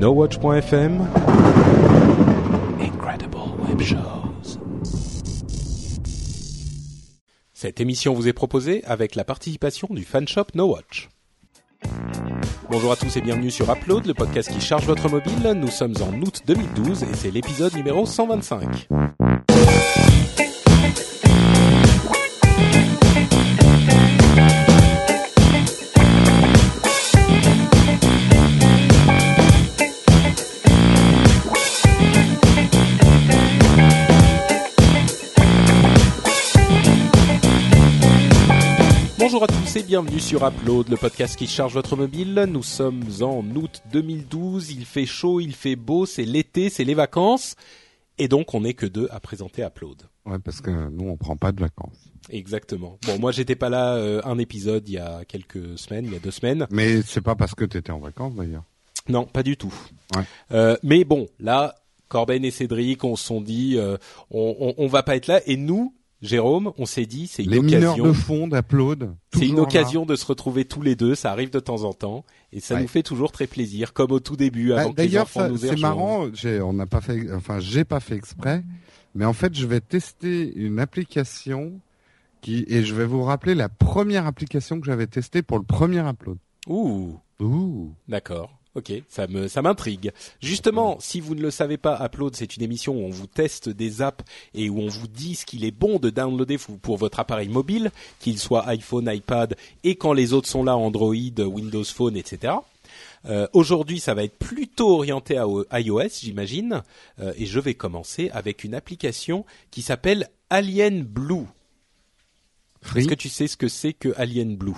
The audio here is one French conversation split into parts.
NoWatch.fm Incredible Web Shows. Cette émission vous est proposée avec la participation du fanshop NoWatch. Bonjour à tous et bienvenue sur Upload, le podcast qui charge votre mobile. Nous sommes en août 2012 et c'est l'épisode numéro 125. Bienvenue sur Upload, le podcast qui charge votre mobile. Nous sommes en août 2012, il fait chaud, il fait beau, c'est l'été, c'est les vacances. Et donc on n'est que deux à présenter Upload. Ouais, parce que nous on prend pas de vacances. Exactement. Bon, moi j'étais pas là euh, un épisode il y a quelques semaines, il y a deux semaines. Mais c'est pas parce que tu étais en vacances d'ailleurs. Non, pas du tout. Ouais. Euh, mais bon, là, Corben et Cédric, on se sont dit, euh, on, on, on va pas être là. Et nous, Jérôme, on s'est dit, c'est une Les mineurs occasion. de fond d'Upload. C'est une occasion de se retrouver tous les deux. Ça arrive de temps en temps, et ça Ouais. nous fait toujours très plaisir, comme au tout début, là. avant Ah, que les D'ailleurs, c'est marrant. On n'a pas fait, enfin, j'ai pas fait exprès, mais en fait, je vais tester une application qui, et je vais vous rappeler la première application que j'avais testée pour le premier Upload. Ouh, Ouh. d'accord. Ok, ça me ça m'intrigue. Justement, si vous ne le savez pas, Upload, c'est une émission où on vous teste des apps et où on vous dit ce qu'il est bon de downloader pour votre appareil mobile, qu'il soit iPhone, iPad, et quand les autres sont là, Android, Windows Phone, etc. Euh, Aujourd'hui, ça va être plutôt orienté à iOS, j'imagine, Euh, et je vais commencer avec une application qui s'appelle Alien Blue. Est-ce que tu sais ce que c'est que Alien Blue?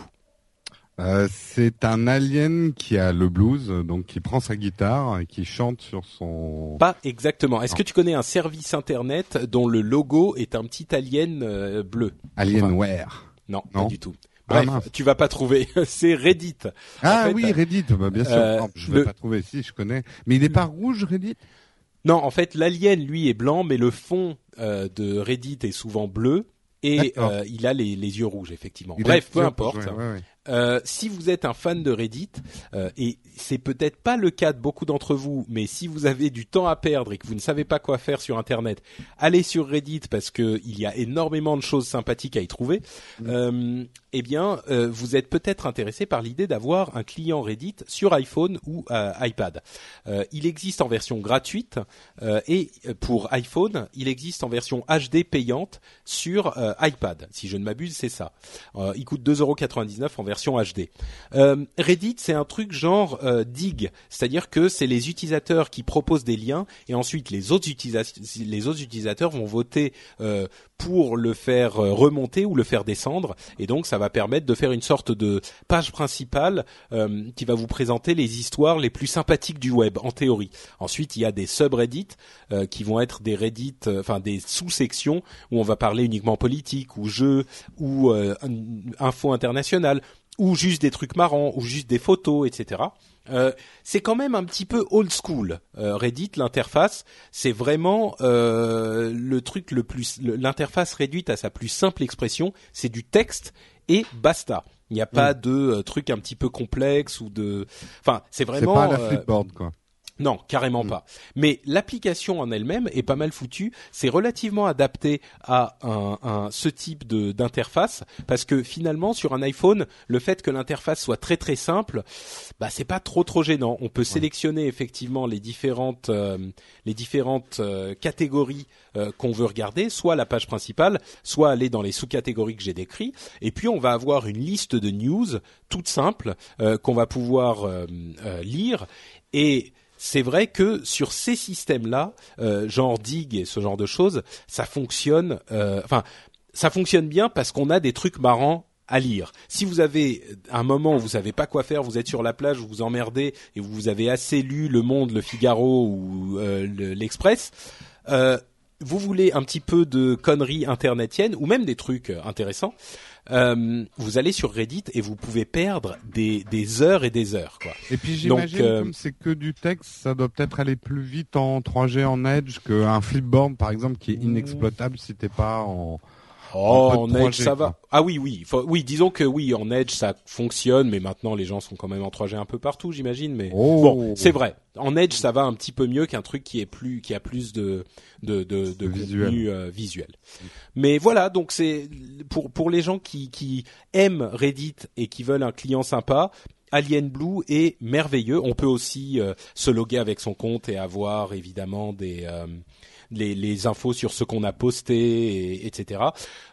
Euh, c'est un alien qui a le blues, donc qui prend sa guitare et qui chante sur son. Pas exactement. Est-ce que tu connais un service internet dont le logo est un petit alien euh, bleu? Alienware. Non, Non. pas du tout. Ah, Bref, tu vas pas trouver. c'est Reddit. Ah fait, oui, Reddit, bah, bien sûr. euh, Non, je vais le- pas trouver. Si, je connais. Mais il est pas rouge, Reddit? Non, en fait, l'alien lui est blanc, mais le fond de Reddit est souvent bleu. Et euh, il a les, les yeux rouges, effectivement. Il Bref, peu importe. Ouais, ouais, ouais. Euh, si vous êtes un fan de Reddit, euh, et c'est peut-être pas le cas de beaucoup d'entre vous, mais si vous avez du temps à perdre et que vous ne savez pas quoi faire sur Internet, allez sur Reddit parce que il y a énormément de choses sympathiques à y trouver. Euh, eh bien, euh, vous êtes peut-être intéressé par l'idée d'avoir un client Reddit sur iPhone ou euh, iPad. Euh, il existe en version gratuite euh, et pour iPhone, il existe en version HD payante sur euh, iPad. Si je ne m'abuse, c'est ça. Euh, il coûte 2,99€ en version HD. Euh, Reddit, c'est un truc genre euh, dig, c'est-à-dire que c'est les utilisateurs qui proposent des liens et ensuite les autres, utilisateurs vont voter euh, pour le faire euh, remonter ou le faire descendre et donc ça va permettre de faire une sorte de page principale qui va vous présenter les histoires les plus sympathiques du web en théorie. Ensuite, il y a des subreddits qui vont être des reddits, enfin des sous-sections où on va parler uniquement politique ou jeux ou in- info internationale ou juste des trucs marrants ou juste des photos, etc. Euh, c'est quand même un petit peu old school. Euh, Reddit, l'interface, c'est vraiment euh, le truc le plus, l'interface réduite à sa plus simple expression, c'est du texte et basta. Il n'y a pas de euh, truc un petit peu complexe ou de, enfin, c'est C'est vraiment. pas la euh, flipboard, quoi. Non, carrément Mm. pas. Mais l'application en elle-même est pas mal foutue. C'est relativement adapté à un, un- ce type de d'interface parce que finalement sur un iPhone, le fait que l'interface soit très très simple, bah c'est pas trop trop gênant. On peut sélectionner effectivement les différentes euh, les différentes euh, catégories euh, qu'on veut regarder, soit la page principale, soit aller dans les sous-catégories que j'ai décrits. Et puis on va avoir une liste de news toute simple qu'on va pouvoir lire et c'est vrai que sur ces systèmes-là, euh, genre Dig et ce genre de choses, ça fonctionne. euh, Enfin, ça fonctionne bien parce qu'on a des trucs marrants à lire. Si vous avez un moment où vous savez pas quoi faire, vous êtes sur la plage, vous vous emmerdez et vous avez assez lu Le Monde, Le Figaro ou euh, le- l'Express, euh, vous voulez un petit peu de conneries internetiennes ou même des trucs euh, intéressants, euh, vous allez sur Reddit et vous pouvez perdre des, des heures et des heures. Quoi. Et puis j'imagine, euh, comme c'est que du texte, ça doit peut-être aller plus vite en 3G en Edge qu'un flipboard, par exemple, qui est inexploitable si t'es pas en... Oh, en Edge 3G, ça va. quoi. Ah oui, oui, Faut- oui. Disons que oui, en Edge ça fonctionne, mais maintenant les gens sont quand même en 3G un peu partout, j'imagine. Mais Oh. bon, c'est vrai. en Edge, ça va un petit peu mieux qu'un truc qui est plus, qui a plus de de de, de Visuel. contenu euh, visuel. Mais voilà, donc c'est pour pour les gens qui qui aiment Reddit et qui veulent un client sympa. Alien Blue est merveilleux. On peut aussi euh, se loguer avec son compte et avoir évidemment des euh, les, infos sur ce qu'on a posté, et, etc.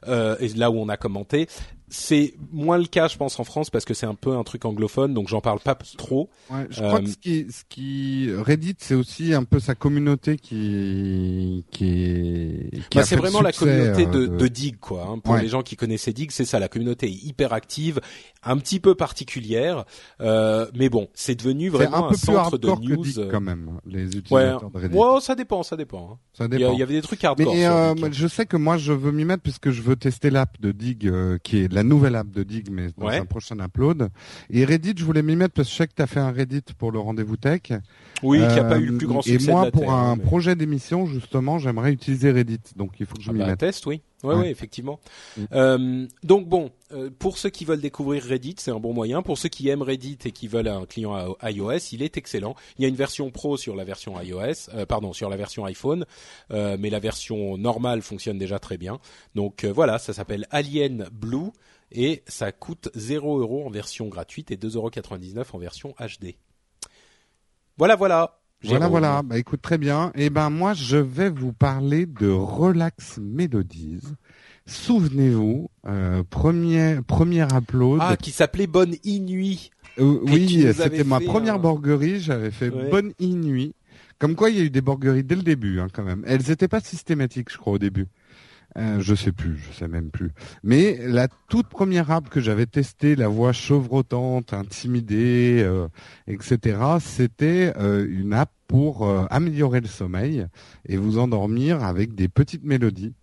Euh, et là où on a commenté. C'est moins le cas, je pense, en France parce que c'est un peu un truc anglophone, donc j'en parle pas trop. Ouais, je crois Euh, que ce qui, ce qui Reddit, c'est aussi un peu sa communauté qui qui qui Bah, a c'est vraiment la communauté euh, de, de Dig, quoi. hein. Pour Ouais. les gens qui connaissaient Dig, c'est ça. La communauté est hyper active, un petit peu particulière, euh, mais bon, c'est devenu vraiment un un, peu plus centre de hardcore que news. Dig, euh, quand même, les Ouais, utilisateurs de Reddit. ouais, ça dépend, ça dépend. hein. Ça dépend. il y avait des trucs hardcore. Mais sur euh, je sais que moi je veux m'y mettre puisque je veux tester l'app de Dig euh, qui est la nouvelle app de Dig mais dans Ouais. un prochain upload. Et Reddit, je voulais m'y mettre parce que je sais que tu as fait un Reddit pour le rendez-vous tech. Oui, qui a pas Euh, eu le plus grand Et succès moi de la pour Terre, un mais- projet d'émission justement, j'aimerais utiliser Reddit. Donc il faut que je Ah m'y bah, un mette. test, oui. Ouais, Ouais. ouais, effectivement. Mm. Euh, donc bon, euh, pour ceux qui veulent découvrir Reddit, c'est un bon moyen. Pour ceux qui aiment Reddit et qui veulent un client à- iOS, il est excellent. Il y a une version pro sur la version iOS, euh, pardon, sur la version iPhone, euh, mais la version normale fonctionne déjà très bien. Donc euh, voilà, ça s'appelle Alien Blue et ça coûte 0 euros en version gratuite et 2,99 euros en version HD. Voilà, voilà. Voilà, Jérôme. voilà. Bah écoute, très bien. Et ben moi, je vais vous parler de Relax Melodies. Souvenez-vous, euh, premier premier upload. Ah, qui s'appelait Bonne Inuit. Euh, oui, c'était ma première un- borguerie. J'avais fait Ouais. bonne inuit. Comme quoi, il y a eu des borgueries dès le début, hein, quand même. Elles n'étaient pas systématiques, je crois, au début. Euh, je sais plus, je sais même plus. Mais la toute première app que j'avais testée, la voix chevrotante, intimidée, euh, etc., c'était euh, une app pour euh, améliorer le sommeil et vous endormir avec des petites mélodies.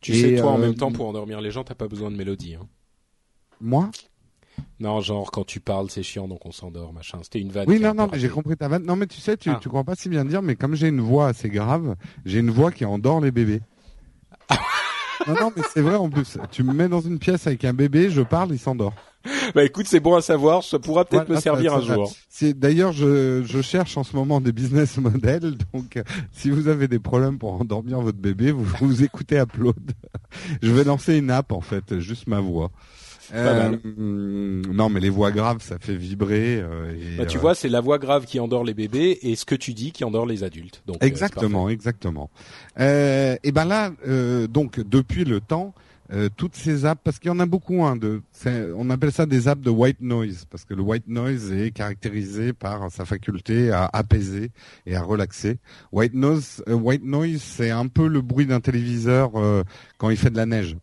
Tu Et, sais, toi, en euh, même temps, pour endormir les gens, t'as pas besoin de mélodie. Hein. Moi? Non, genre quand tu parles, c'est chiant, donc on s'endort, machin. C'était une vanne. Oui, non, non, j'ai compris ta vanne. Non, mais tu sais, tu, Ah. tu crois pas si bien dire, mais comme j'ai une voix assez grave, j'ai une voix qui endort les bébés. non, non, mais c'est vrai en plus. Tu me mets dans une pièce avec un bébé, je parle, il s'endort. Bah écoute, c'est bon à savoir. Ça pourra peut-être Voilà, me servir un jour. C'est d'ailleurs, je, je cherche en ce moment des business models. Donc, euh, si vous avez des problèmes pour endormir votre bébé, vous vous écoutez Upload. je vais lancer une app en fait, juste ma voix. Hum, non, mais les voix graves, ça fait vibrer. euh, et, Bah, tu euh, vois, c'est la voix grave qui endort les bébés et ce que tu dis qui endort les adultes. Donc, euh, Exactement, exactement. Euh, et ben là, euh, donc depuis le temps, euh, toutes ces apps, parce qu'il y en a beaucoup, hein, de, on appelle ça des apps de white noise, parce que le white noise est caractérisé par sa faculté à apaiser et à relaxer. White noise, euh, white noise, c'est un peu le bruit d'un téléviseur euh, quand il fait de la neige.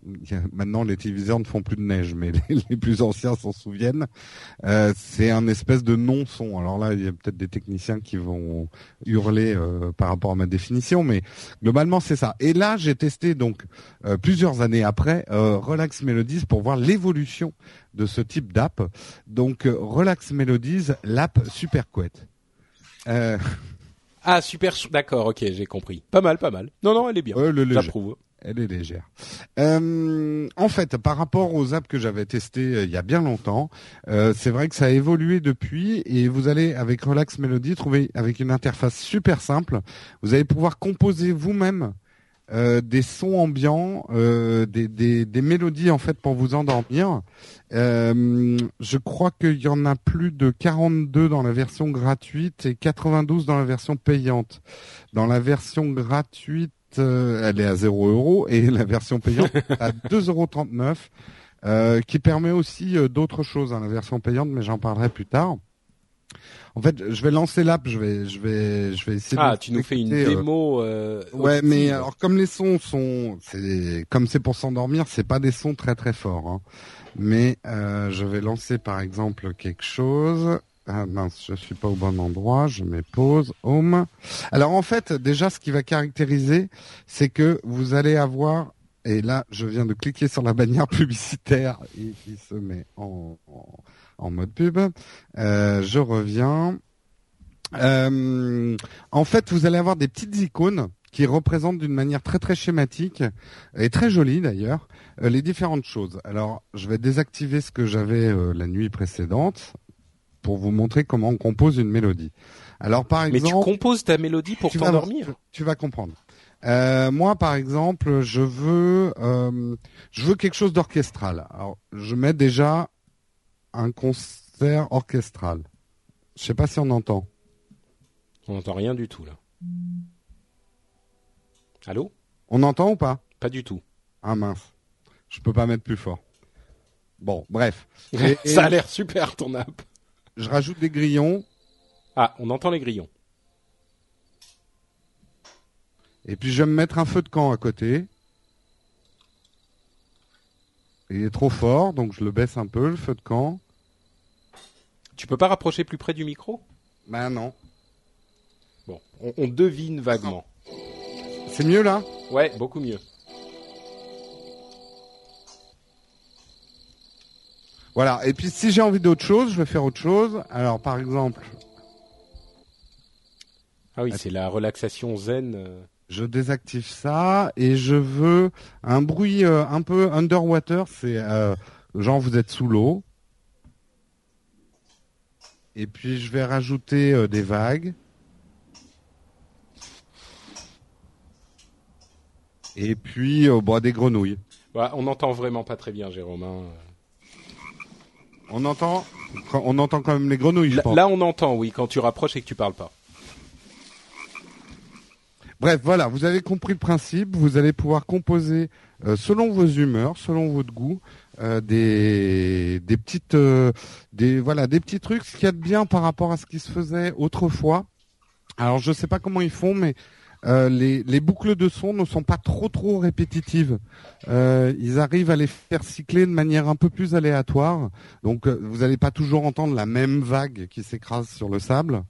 Maintenant, les téléviseurs ne font plus de neige, mais les, les plus anciens s'en souviennent. Euh, c'est un espèce de non-son. Alors là, il y a peut-être des techniciens qui vont hurler euh, par rapport à ma définition, mais globalement c'est ça. Et là, j'ai testé donc euh, plusieurs années après euh, Relax Melodies pour voir l'évolution de ce type d'app. Donc euh, Relax Melodies, l'app super couette. Euh, Ah, super. D'accord, ok, j'ai compris. Pas mal, pas mal. Non, non, elle est bien. euh. J'approuve. Elle est légère. Euh, en fait, par rapport aux apps que j'avais testées euh, il y a bien longtemps, euh, c'est vrai que ça a évolué depuis et vous allez avec Relax Melody trouver avec une interface super simple, vous allez pouvoir composer vous-même des sons ambiants, des, des, des mélodies en fait pour vous endormir. Je crois qu'il y en a plus de 42 dans la version gratuite et 92 dans la version payante. Dans la version gratuite, euh, elle est à 0 euros et la version payante à 2,39 euros. Euh, qui permet aussi euh, d'autres choses, hein, la version payante, mais j'en parlerai plus tard. En fait, je vais lancer l'app, je vais, je vais, je vais essayer. Ah, de tu nous fais une euh, démo. Euh, Ouais, mais alors comme les sons sont, c'est comme c'est pour s'endormir, c'est pas des sons très très forts. hein. Mais euh, je vais lancer par exemple quelque chose. Ah mince, je suis pas au bon endroit. Je mets pause, home. Alors en fait, déjà, ce qui va caractériser, c'est que vous allez avoir. Et là, je viens de cliquer sur la bannière publicitaire et qui se met en, en, mode pub. Euh, je reviens. Euh, en fait, vous allez avoir des petites icônes qui représentent d'une manière très très schématique et très jolie d'ailleurs euh, les différentes choses. Alors, je vais désactiver ce que j'avais euh, la nuit précédente pour vous montrer comment on compose une mélodie. Alors par Mais exemple, tu composes ta mélodie pour tu t'endormir. tu vas comprendre. Euh, moi, par exemple, je veux, euh, je veux quelque chose d'orchestral. Alors, je mets déjà un concert orchestral. Je sais pas si on entend. On n'entend rien du tout là. Allô? On entend ou pas? Pas du tout. Ah mince, je peux pas mettre plus fort. Bon, bref. Et- et Ça a l'air super ton app. Je rajoute des grillons Ah, on entend les grillons. et puis je vais me mettre un feu de camp à côté. Il est trop fort, donc je le baisse un peu le feu de camp. Tu peux pas rapprocher plus près du micro? Ben non. Bon, on, on devine vaguement. C'est mieux là? Ouais, beaucoup mieux. Voilà. Et puis si j'ai envie d'autre chose, je vais faire autre chose. Alors par exemple, Ah oui, c'est la relaxation zen. euh. je désactive ça et je veux un bruit euh, un peu underwater. C'est euh, genre vous êtes sous l'eau. Et puis je vais rajouter euh, des vagues. Et puis bon, des grenouilles. Ouais, on n'entend vraiment pas très bien, Jérôme. hein. On entend, on entend quand même les grenouilles. je Là, pense. là, on entend, oui, quand tu rapproches et que tu parles pas. Bref, voilà, vous avez compris le principe. Vous allez pouvoir composer euh, selon vos humeurs, selon votre goût, euh, des des petites euh, des voilà des petits trucs. Ce qu'il y a de bien par rapport à ce qui se faisait autrefois. Alors je sais pas comment ils font, mais euh, les, les boucles de son ne sont pas trop trop répétitives. Euh, ils arrivent à les faire cycler de manière un peu plus aléatoire. Donc euh, vous n'allez pas toujours entendre la même vague qui s'écrase sur le sable.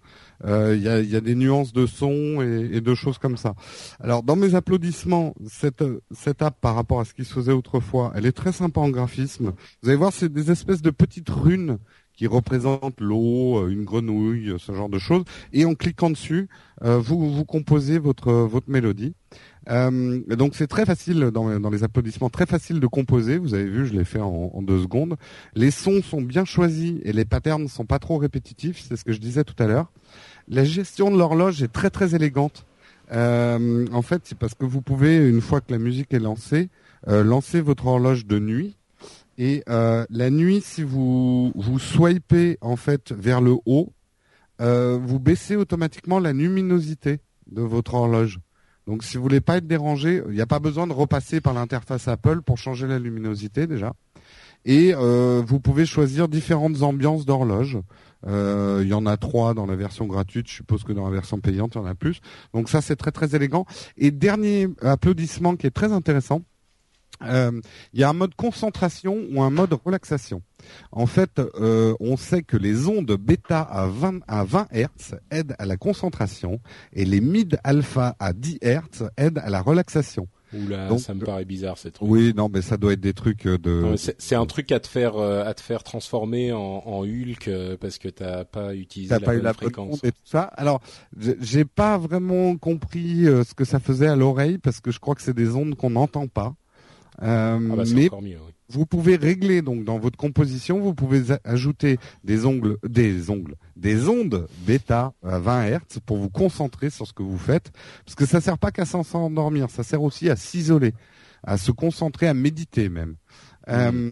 Il y, a, il y a des nuances de son et, et de choses comme ça. Alors dans mes applaudissements, cette, cette app par rapport à ce qui se faisait autrefois, elle est très sympa en graphisme. Vous allez voir, c'est des espèces de petites runes qui représentent l'eau, euh, une grenouille, ce genre de choses. Et en cliquant dessus, euh, vous, vous composez votre, votre mélodie. Euh, donc c'est très facile dans, dans les applaudissements, très facile de composer. Vous avez vu, je l'ai fait en, en deux secondes. Les sons sont bien choisis et les patterns sont pas trop répétitifs. C'est ce que je disais tout à l'heure. La gestion de l'horloge est très très élégante. Euh, en fait, c'est parce que vous pouvez, une fois que la musique est lancée, euh, lancer votre horloge de nuit. Et euh, la nuit, si vous vous swipez en fait vers le haut, euh, vous baissez automatiquement la luminosité de votre horloge. Donc, si vous voulez pas être dérangé, il n'y a pas besoin de repasser par l'interface Apple pour changer la luminosité déjà. Et euh, vous pouvez choisir différentes ambiances d'horloge. Euh, Il y en a trois dans la version gratuite. Je suppose que dans la version payante, il y en a plus. Donc ça, c'est très très élégant. Et dernier applaudissement qui est très intéressant. Euh, Il y a un mode concentration ou un mode relaxation. En fait, euh, on sait que les ondes bêta à 20, à 20 Hz aident à la concentration et les mid alpha à 10 Hz aident à la relaxation. Oula, Donc, ça me paraît bizarre cette truc. Oui, non, mais ça doit être des trucs de. Non, mais C'est un truc à te faire euh, à te faire transformer en, en Hulk euh, parce que t'as pas utilisé T'as la pas eu la fréquence. et tout ça. Alors, j'ai- pas vraiment compris euh, ce que ça faisait à l'oreille parce que je crois que c'est des ondes qu'on n'entend pas. Euh, Ah bah mais encore mieux. Oui. vous pouvez régler donc dans votre composition, vous pouvez ajouter des ongles, des ongles, des ondes bêta à 20 Hz pour vous concentrer sur ce que vous faites, parce que ça sert pas qu'à s'en- s'endormir, ça sert aussi à s'isoler, à se concentrer, à méditer même. Euh,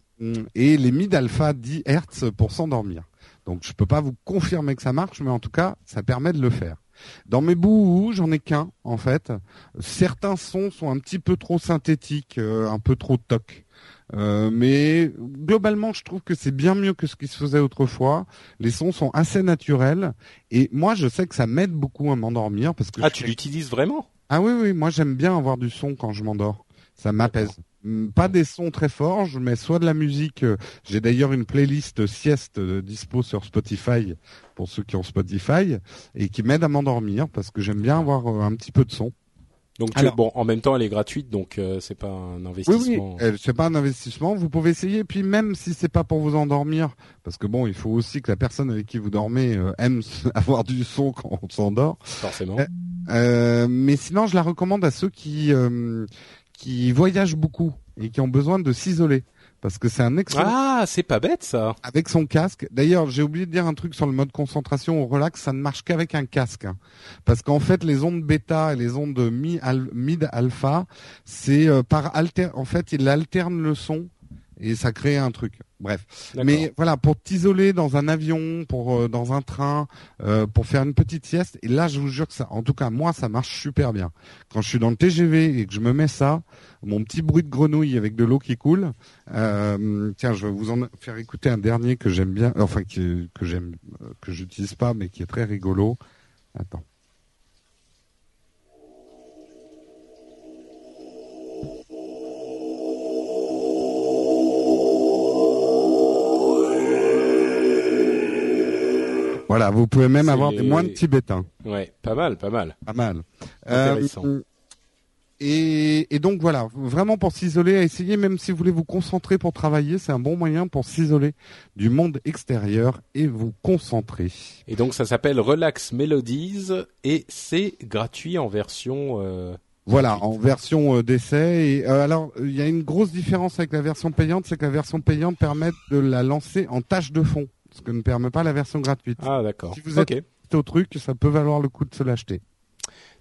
et les mid alpha 10 Hz pour s'endormir. Donc je peux pas vous confirmer que ça marche, mais en tout cas ça permet de le faire. Dans mes bouts, j'en ai qu'un en fait. Certains sons sont un petit peu trop synthétiques, euh, un peu trop toc. Euh, mais globalement, je trouve que c'est bien mieux que ce qui se faisait autrefois. Les sons sont assez naturels et moi, je sais que ça m'aide beaucoup à m'endormir parce que Ah, je tu l'utilises vraiment? Ah oui oui, moi j'aime bien avoir du son quand je m'endors. Ça m'apaise. Hum, Pas des sons très forts, je mets soit de la musique. euh, J'ai d'ailleurs une playlist sieste euh, dispo sur Spotify pour ceux qui ont Spotify et qui m'aide à m'endormir parce que j'aime bien avoir euh, un petit peu de son. Donc tu- Alors- bon, en même temps, elle est gratuite, donc euh, c'est pas un Oui, oui, investissement. euh, c'est pas un investissement. Vous pouvez essayer. Puis même si c'est pas pour vous endormir, parce que bon, il faut aussi que la personne avec qui vous dormez euh, aime avoir du son quand on s'endort. Forcément. Euh, Euh, mais sinon, je la recommande à ceux qui euh, qui voyagent beaucoup et qui ont besoin de s'isoler. parce que c'est un excellent. Ah, c'est pas bête ça. Avec son casque. D'ailleurs, j'ai oublié de dire un truc sur le mode concentration au relax, ça ne marche qu'avec un casque, hein. parce qu'en fait, les ondes bêta et les ondes mid alpha, c'est euh, par alter. En fait, il alterne le son et ça crée un truc. Bref. Mais voilà, pour t'isoler dans un avion, pour euh, dans un train, euh, pour faire une petite sieste. Et là, je vous jure que ça, en tout cas moi, ça marche super bien. Quand je suis dans le TGV et que je me mets ça, mon petit bruit de grenouille avec de l'eau qui coule. Euh, tiens, je vais vous en faire écouter un dernier que j'aime bien, enfin que que j'aime, que j'utilise pas, mais qui est très rigolo. Attends. Voilà, vous pouvez même avoir des moins de tibétains. Ouais, pas mal, pas mal. Pas mal. Euh, et, donc voilà, vraiment pour s'isoler, à essayer, même si vous voulez vous concentrer pour travailler, c'est un bon moyen pour s'isoler du monde extérieur et vous concentrer. Et donc ça s'appelle Relax Melodies et c'est gratuit en version. Euh, voilà, en version euh, d'essai. Et alors, il y a une grosse différence avec la version payante, c'est que la version payante permet de la lancer en tâche de fond ce que ne permet pas la version gratuite. Ah d'accord. Si vous êtes au truc, ça peut valoir le coup de se l'acheter.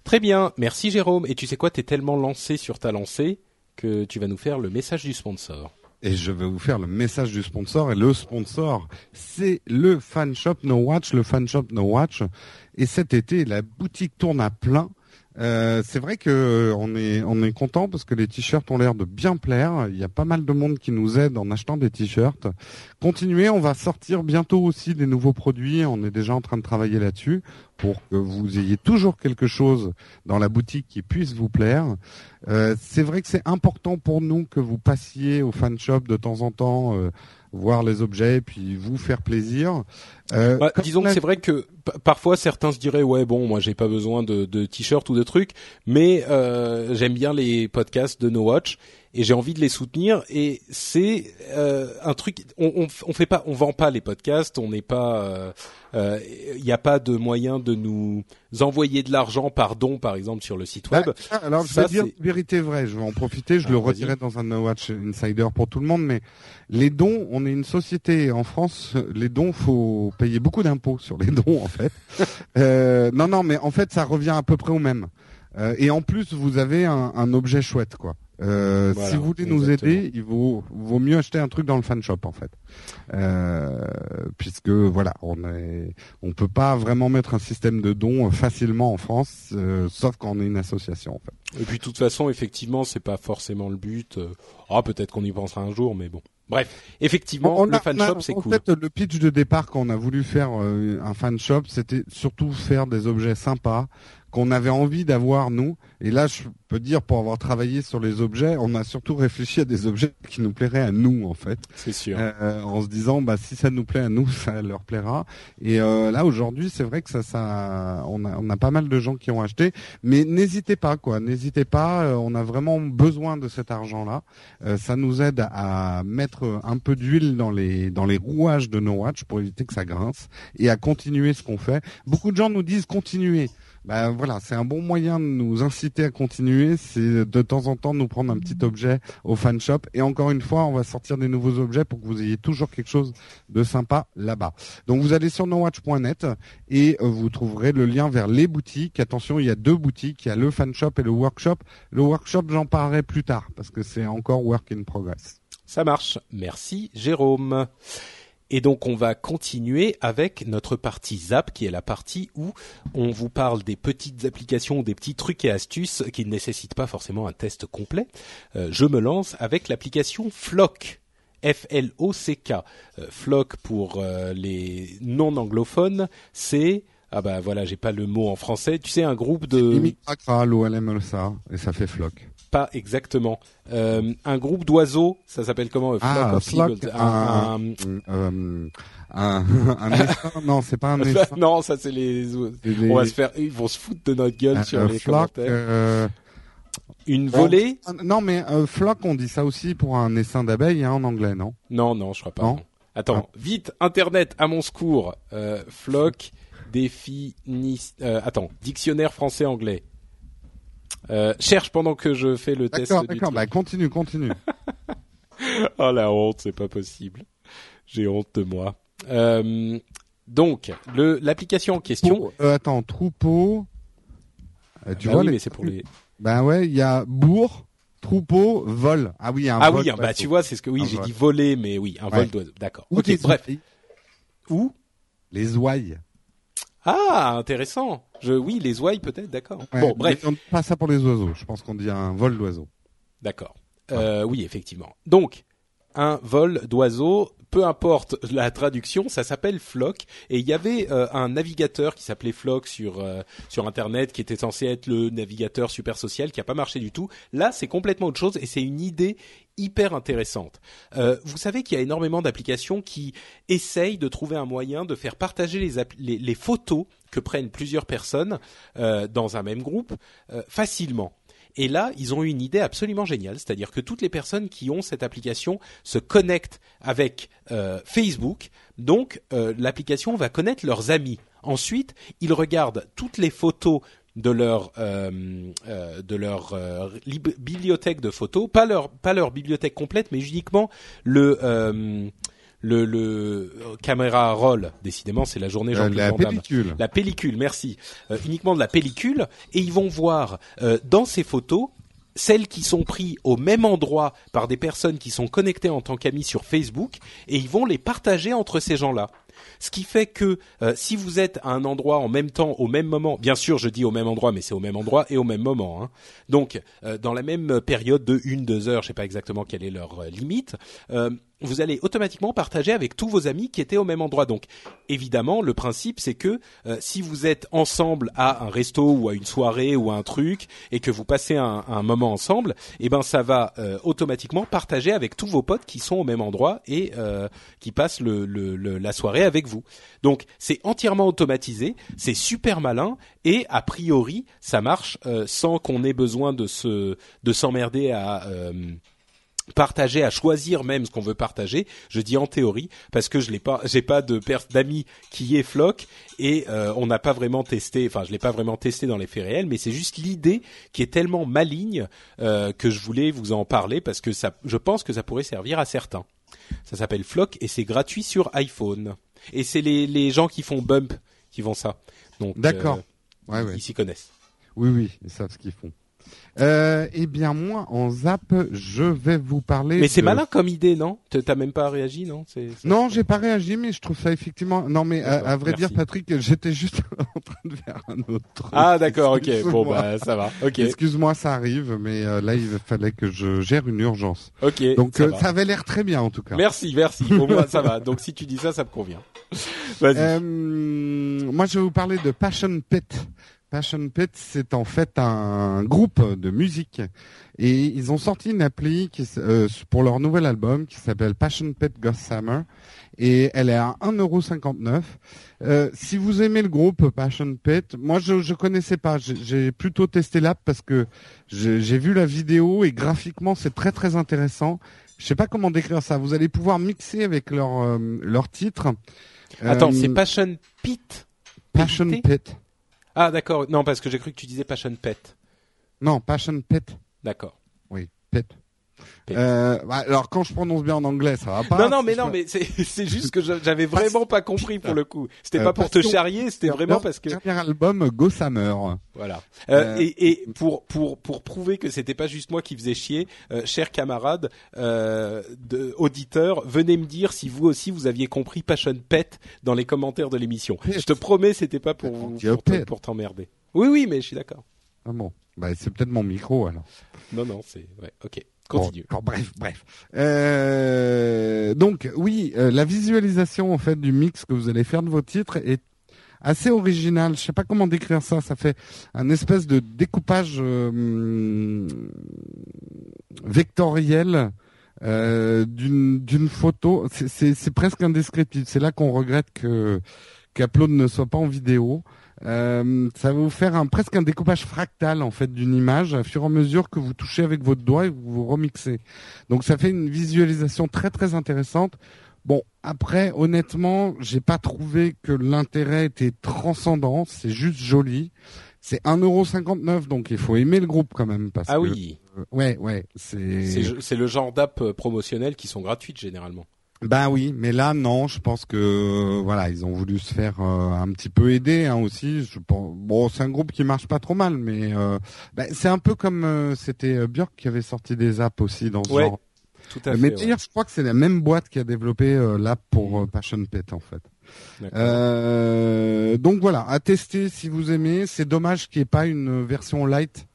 Très bien, merci Jérôme. Et tu sais quoi, t'es tellement lancé sur ta lancée que tu vas nous faire le message du sponsor. Et je vais vous faire le message du sponsor. Et le sponsor, c'est le fan shop No Watch, le fan shop No Watch. Et cet été, la boutique tourne à plein. Euh, c'est vrai que euh, on est on est content parce que les t-shirts ont l'air de bien plaire. Il y a pas mal de monde qui nous aide en achetant des t-shirts. Continuez, on va sortir bientôt aussi des nouveaux produits. On est déjà en train de travailler là-dessus pour que vous ayez toujours quelque chose dans la boutique qui puisse vous plaire. Euh, c'est vrai que c'est important pour nous que vous passiez au fan shop de temps en temps voir les objets et puis vous faire plaisir. Euh, bah, disons que c'est vrai que parfois certains se diraient ouais bon moi j'ai pas besoin de, de t-shirt ou de trucs mais euh, j'aime bien les podcasts de No Watch et j'ai envie de les soutenir et c'est euh, un truc on, on, on fait pas on vend pas les podcasts on n'est pas euh, il euh, n'y a pas de moyen de nous envoyer de l'argent par don, par exemple, sur le site web. Bah, alors, je vais dire vérité vraie. Je vais en profiter. Je le retirerai dans un No Watch Insider pour tout le monde. Mais les dons, on est une société en France. Les dons, faut payer beaucoup d'impôts sur les dons, en fait. euh, non, non, mais en fait, ça revient à peu près au même. Euh, et en plus, vous avez un, un objet chouette, quoi. Euh, si vous voulez nous aider, il vaut, vaut mieux acheter un truc dans le fan shop en fait, euh, puisque voilà, on est, on peut pas vraiment mettre un système de dons facilement en France, euh, sauf quand on est une association en fait. Et puis de toute façon, effectivement, c'est pas forcément le but. Euh, ah, peut-être qu'on y pensera un jour, mais bon. Bref, effectivement, le fan shop c'est cool. En fait, le pitch de départ quand on a voulu faire un fan shop, c'était surtout faire des objets sympas qu'on avait envie d'avoir nous. Et là, je peux dire, pour avoir travaillé sur les objets, on a surtout réfléchi à des objets qui nous plairaient à nous, en fait. C'est sûr. Euh, en se disant, bah si ça nous plaît à nous, ça leur plaira. Et euh, là, aujourd'hui, c'est vrai que ça, ça, on a, on a pas mal de gens qui ont acheté. Mais n'hésitez pas, quoi. N'hésitez pas. Euh, on a vraiment besoin de cet argent-là. Euh, ça nous aide à mettre un peu d'huile dans les dans les rouages de nos watch pour éviter que ça grince et à continuer ce qu'on fait. Beaucoup de gens nous disent continuer ben voilà, c'est un bon moyen de nous inciter à continuer, c'est de temps en temps de nous prendre un petit objet au fan shop. Et encore une fois, on va sortir des nouveaux objets pour que vous ayez toujours quelque chose de sympa là-bas. Donc vous allez sur nowatch.net et euh, vous trouverez le lien vers les boutiques. Attention, il y a deux boutiques, il y a le fan shop et le workshop. Le workshop, j'en parlerai plus tard parce que c'est encore work in progress. Ça marche. Merci Jérôme. Et donc on va continuer avec notre partie Zap, qui est la partie où on vous parle des petites applications, des petits trucs et astuces qui ne nécessitent pas forcément un test complet. Euh, je me lance avec l'application Flock. F-L-O-C-K. Euh, Flock pour euh, les non anglophones, c'est ah bah voilà, j'ai pas le mot en français. Tu sais, un groupe de. Limite ça, et ça fait Flock pas exactement. Euh, un groupe d'oiseaux, ça s'appelle comment Ah, flock, un, un, un, un non, c'est pas un essaim. non, ça c'est les, les, On va se faire, ils vont se foutre de notre gueule sur les flock, commentaires. Euh... Une volée Non, mais euh, flock, on dit ça aussi pour un essaim d'abeilles hein, en anglais, non? Non, non, je crois pas. Non? Attends, ah. vite, Internet à mon secours. Euh, flock définit. Euh, attends, dictionnaire français-anglais. Euh, cherche pendant que je fais le test. D'accord, d'accord. Bah continue, continue. oh la honte, c'est pas possible. J'ai honte de moi. Euh, donc, le l'application en question. euh, attends, troupeau. Euh, tu bah vois oui, mais c'est pour les. Ben ouais, il y a bourg, troupeau, vol. Ah oui, un ah vol. Ah oui, bah tu vois, c'est ce que oui, j'ai dit voler, mais oui, un vol d'oiseau. D'accord. Ok, bref. Où? Les ouailles. Ah, intéressant. Je, oui, les ouailles peut-être, d'accord. bon, bref. Pas ça pour les oiseaux. Je pense qu'on dit un vol d'oiseau. D'accord. Euh, oui, effectivement. Donc, un vol d'oiseau, peu importe la traduction, ça s'appelle Flock. Et il y avait euh, un navigateur qui s'appelait Flock sur euh, sur Internet, qui était censé être le navigateur super social, qui a pas marché du tout. Là, c'est complètement autre chose et c'est une idée hyper intéressante. Euh, vous savez qu'il y a énormément d'applications qui essayent de trouver un moyen de faire partager les, les, les photos que prennent plusieurs personnes dans un même groupe facilement. Et là, ils ont eu une idée absolument géniale, c'est-à-dire que toutes les personnes qui ont cette application se connectent avec euh, Facebook, donc euh, l'application va connaître leurs amis. Ensuite, ils regardent toutes les photos de leur euh, de leur bibliothèque de photos, pas leur pas leur bibliothèque complète, mais uniquement le le, le caméra roll. Décidément, c'est la journée Jean-Claude La pellicule. La pellicule, merci. Euh, uniquement de la pellicule. Et ils vont voir euh, dans ces photos celles qui sont prises au même endroit par des personnes qui sont connectées en tant qu'amis sur Facebook et ils vont les partager entre ces gens-là. Ce qui fait que euh, si vous êtes à un endroit en même temps, au même moment, bien sûr je dis au même endroit, mais c'est au même endroit et au même moment. Hein. Donc dans la même période de une deux heures, je sais pas exactement quelle est leur limite, vous allez automatiquement partager avec tous vos amis qui étaient au même endroit. Donc, évidemment, le principe, c'est que euh, si vous êtes ensemble à un resto ou à une soirée ou à un truc et que vous passez un, un moment ensemble, eh ben, ça va euh, automatiquement partager avec tous vos potes qui sont au même endroit et euh, qui passent le, le, la soirée avec vous. Donc, c'est entièrement automatisé, c'est super malin et a priori, ça marche sans qu'on ait besoin de se de s'emmerder à partager, à choisir même ce qu'on veut partager. Je dis en théorie parce que je l'ai pas, j'ai pas de d'amis qui est Flock et euh, on n'a pas vraiment testé. Enfin, je l'ai pas vraiment testé dans les faits réels, mais c'est juste l'idée qui est tellement maligne euh, que je voulais vous en parler parce que ça, je pense que ça pourrait servir à certains. Ça s'appelle Flock et c'est gratuit sur iPhone. Et c'est les les gens qui font Bump qui font ça. Donc d'accord. Euh, ouais, ouais. Ils s'y connaissent. Oui, oui, ils savent ce qu'ils font. Euh, eh bien moi en zap, je vais vous parler. Mais c'est malin comme idée, non T'as même pas réagi, non Non, j'ai pas réagi, mais je trouve ça effectivement. Non, mais à, vrai dire, Patrick, j'étais juste en train de faire un autre. Truc. Ah d'accord, ok. Bon bah ça va. Ok. Excuse-moi, ça arrive, mais euh, là il fallait que je gère une urgence. Ok. Donc ça, euh, ça avait l'air très bien en tout cas. Merci, merci. Au moins ça va. Donc si tu dis ça, ça me convient. Vas-y. Euh, moi je vais vous parler de Passion Pit. Passion Pit, c'est en fait un groupe de musique et ils ont sorti une appli qui, euh, pour leur nouvel album qui s'appelle Passion Pit Ghost Summer et elle est à 1,59€. Euh, si vous aimez le groupe Passion Pit, moi je je connaissais pas, j'ai plutôt testé l'app parce que j'ai vu la vidéo et graphiquement c'est très très intéressant. Je sais pas comment décrire ça. Vous allez pouvoir mixer avec leur euh, leur titre. Attends, c'est Passion Pit. Passion Pit. Ah d'accord, non parce que j'ai cru que tu disais Passion Pet. Non, Passion Pet. D'accord. Oui, Pet. Euh, bah, alors quand je prononce bien en anglais, ça va pas. Non non mais non mais c'est juste que j'avais vraiment pas compris pour le coup. C'était euh, pas pour te charrier, c'était vraiment parce que dernier album Go Summer. Voilà. Euh, et, et pour pour pour prouver que c'était pas juste moi qui faisais chier, euh, chers camarades euh, de, auditeurs, venez me dire si vous aussi vous aviez compris Passion Pet dans les commentaires de l'émission. Je te promets, c'était pas pour pour, pour t'emmerder. Oui oui, mais je suis d'accord. Ah bon. Bah, c'est peut-être mon micro alors. Non non, c'est ouais, OK bref, bref. Euh, donc oui, euh, la visualisation en fait du mix que vous allez faire de vos titres est assez original. Je sais pas comment décrire ça. Ça fait un espèce de découpage euh, vectoriel euh, d'une d'une photo. C'est presque indescriptible. C'est là qu'on regrette que qu'Upload ne soit pas en vidéo. Euh, ça va vous faire un, presque un découpage fractal en fait d'une image à fur et à mesure que vous touchez avec votre doigt et vous vous remixez. Donc ça fait une visualisation très très intéressante. Bon, après, honnêtement, j'ai pas trouvé que l'intérêt était transcendant. C'est juste joli. C'est 1,59€, donc il faut aimer le groupe quand même. Parce ah que, oui. euh, ouais, ouais. C'est. C'est le genre d'app euh, promotionnelles qui sont gratuites généralement. Ben oui, mais là non, je pense que euh, voilà, ils ont voulu se faire euh, un petit peu aider hein, aussi. Je pense, bon, c'est un groupe qui marche pas trop mal, mais euh, ben, c'est un peu comme euh, c'était Björk qui avait sorti des apps aussi dans ce Ouais, genre. Tout à mais fait. d'ailleurs, je crois que c'est la même boîte qui a développé l'app pour euh, Passion Pet en fait. Euh, donc voilà, à tester si vous aimez. C'est dommage qu'il n'y ait pas une version light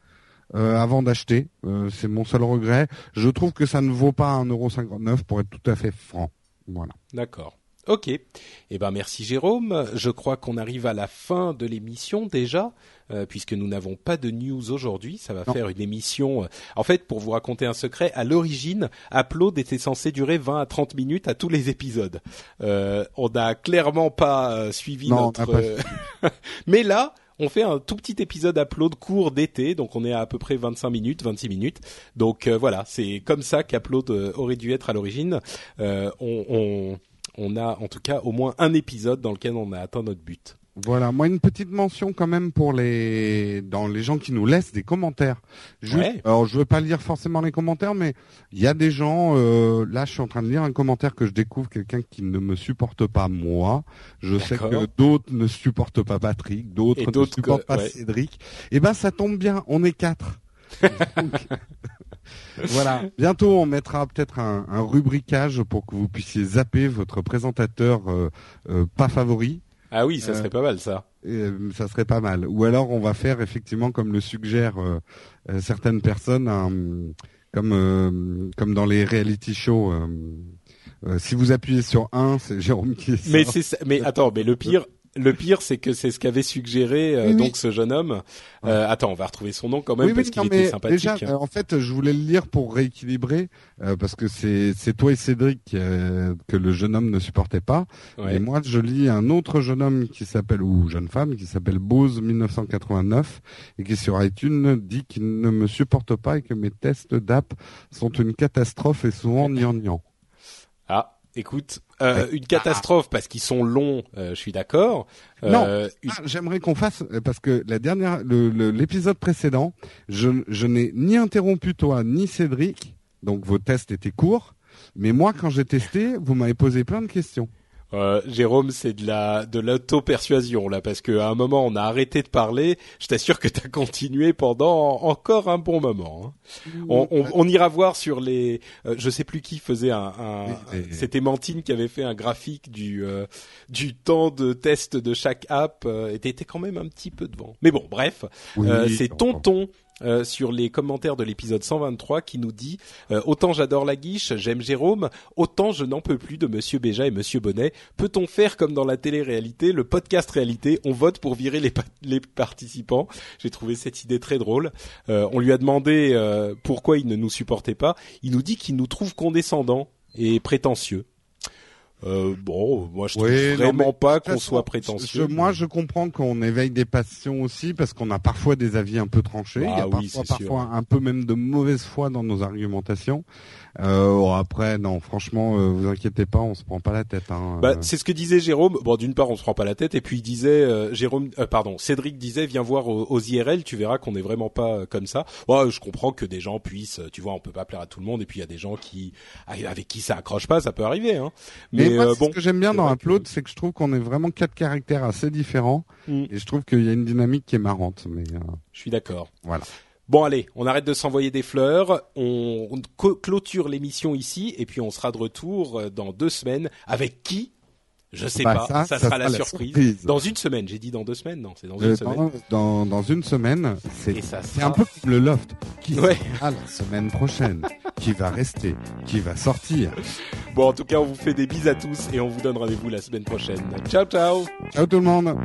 euh, avant d'acheter. Euh, c'est mon seul regret. Je trouve que ça ne vaut pas 1,59€ pour être tout à fait franc. Voilà. D'accord. Ok. Eh ben merci Jérôme. Je crois qu'on arrive à la fin de l'émission déjà, euh, puisque nous n'avons pas de news aujourd'hui. Ça va Non. faire une émission. En fait, pour vous raconter un secret, à l'origine, Upload était censé durer 20 à 30 minutes à tous les épisodes. Euh, on n'a clairement pas suivi Non, on notre. pas Mais là. On fait un tout petit épisode upload court d'été, donc on est à à peu près 25 minutes, 26 minutes. Donc euh, voilà, c'est comme ça qu'upload euh, aurait dû être à l'origine. Euh, on, on, on a en tout cas au moins un épisode dans lequel on a atteint notre but. Voilà, moi une petite mention quand même pour les dans les gens qui nous laissent des commentaires. Juste, Ouais. Alors je veux pas lire forcément les commentaires, mais il y a des gens. euh, là, je suis en train de lire un commentaire que je découvre quelqu'un qui ne me supporte pas moi. Je sais que d'autres ne supportent pas Patrick, d'autres ne supportent que- pas ouais. Cédric. Et ben ça tombe bien, on est quatre. Donc, voilà. Bientôt, on mettra peut-être un, un rubricage pour que vous puissiez zapper votre présentateur euh, euh, pas favori. Ah oui, ça Euh, serait pas mal ça. Euh, ça serait pas mal. Ou alors on va faire effectivement comme le suggèrent euh, certaines personnes, comme euh, comme dans les reality shows. si vous appuyez sur un, c'est Jérôme qui est Mais c'est mais attends, mais le pire le pire c'est que c'est ce qu'avait suggéré euh, Oui, oui. donc ce jeune homme. Euh, attends, on va retrouver son nom quand même oui, parce qu'il était sympathique. Déjà, euh, en fait, je voulais le lire pour rééquilibrer, euh, parce que c'est c'est toi et Cédric euh, que le jeune homme ne supportait pas. Ouais. Et moi, je lis un autre jeune homme qui s'appelle ou jeune femme qui s'appelle Bose 1989 et qui sur iTunes dit qu'il ne me supporte pas et que mes tests d'app sont une catastrophe et souvent gnangnan. Ah, écoute, euh, une catastrophe parce qu'ils sont longs, euh, je suis d'accord. Euh, une- Ah, J'aimerais qu'on fasse parce que la dernière, l'épisode précédent, je, je n'ai ni interrompu toi ni Cédric, donc vos tests étaient courts. Mais moi, quand j'ai testé, vous m'avez posé plein de questions. Euh, Jérôme, c'est de la de l'auto-persuasion là, parce qu'à un moment on a arrêté de parler. Je t'assure que t'as continué pendant encore un bon moment. hein. On, on, on ira voir sur les. euh, je sais plus qui faisait un. un- C'était Mantine qui avait fait un graphique du euh, du temps de test de chaque app. Euh, et t'étais quand même un petit peu devant. Mais bon, bref. Oui, Euh, c'est Tonton euh, sur les commentaires de l'épisode 123 qui nous dit euh, autant j'adore la guiche, j'aime Jérôme, autant je n'en peux plus de Monsieur Béja et Monsieur Bonnet. Peut-on faire comme dans la télé-réalité, le podcast réalité, on vote pour virer les, pa- les participants? J'ai trouvé cette idée très drôle. Euh, on lui a demandé pourquoi il ne nous supportait pas. Il nous dit qu'il nous trouve condescendants et prétentieux. Euh, bon, moi je trouve Oui, vraiment pas qu'on soit prétentieux. je- moi, je comprends qu'on éveille des passions aussi parce qu'on a parfois des avis un peu tranchés. Ah Il y a oui, parfois, parfois un peu même de mauvaise foi dans nos argumentations. Euh, bon, après, non, franchement, euh, vous inquiétez pas, on se prend pas la tête. Hein, Bah, Euh, c'est ce que disait Jérôme. Bon, d'une part, on se prend pas la tête, et puis il disait, euh, Jérôme, euh, pardon, Cédric disait, viens voir aux, aux IRL, tu verras qu'on n'est vraiment pas comme ça. Ouais, je comprends que des gens puissent, tu vois, on peut pas plaire à tout le monde, et puis il y a des gens qui, avec qui ça accroche pas, ça peut arriver. Hein. Mais, Mais moi, euh, ce que j'aime bien dans Upload, c'est que je trouve qu'on est vraiment quatre caractères assez différents Mm. et je trouve qu'il y a une dynamique qui est marrante. Mais euh, je suis d'accord. voilà. Bon, allez, on arrête de s'envoyer des fleurs, on, clôture l'émission ici, et puis on sera de retour euh, dans deux semaines. Avec qui? Je sais bah, pas, ça, sera, la, surprise. Dans une semaine, j'ai dit dans deux semaines, non, c'est dans une euh, semaine. Dans, dans, une semaine, c'est un peu comme le loft qui ouais. sera la semaine prochaine, qui va rester, qui va sortir. Bon, en tout cas, on vous fait des bises à tous et on vous donne rendez-vous la semaine prochaine. Ciao, ciao Ciao tout le monde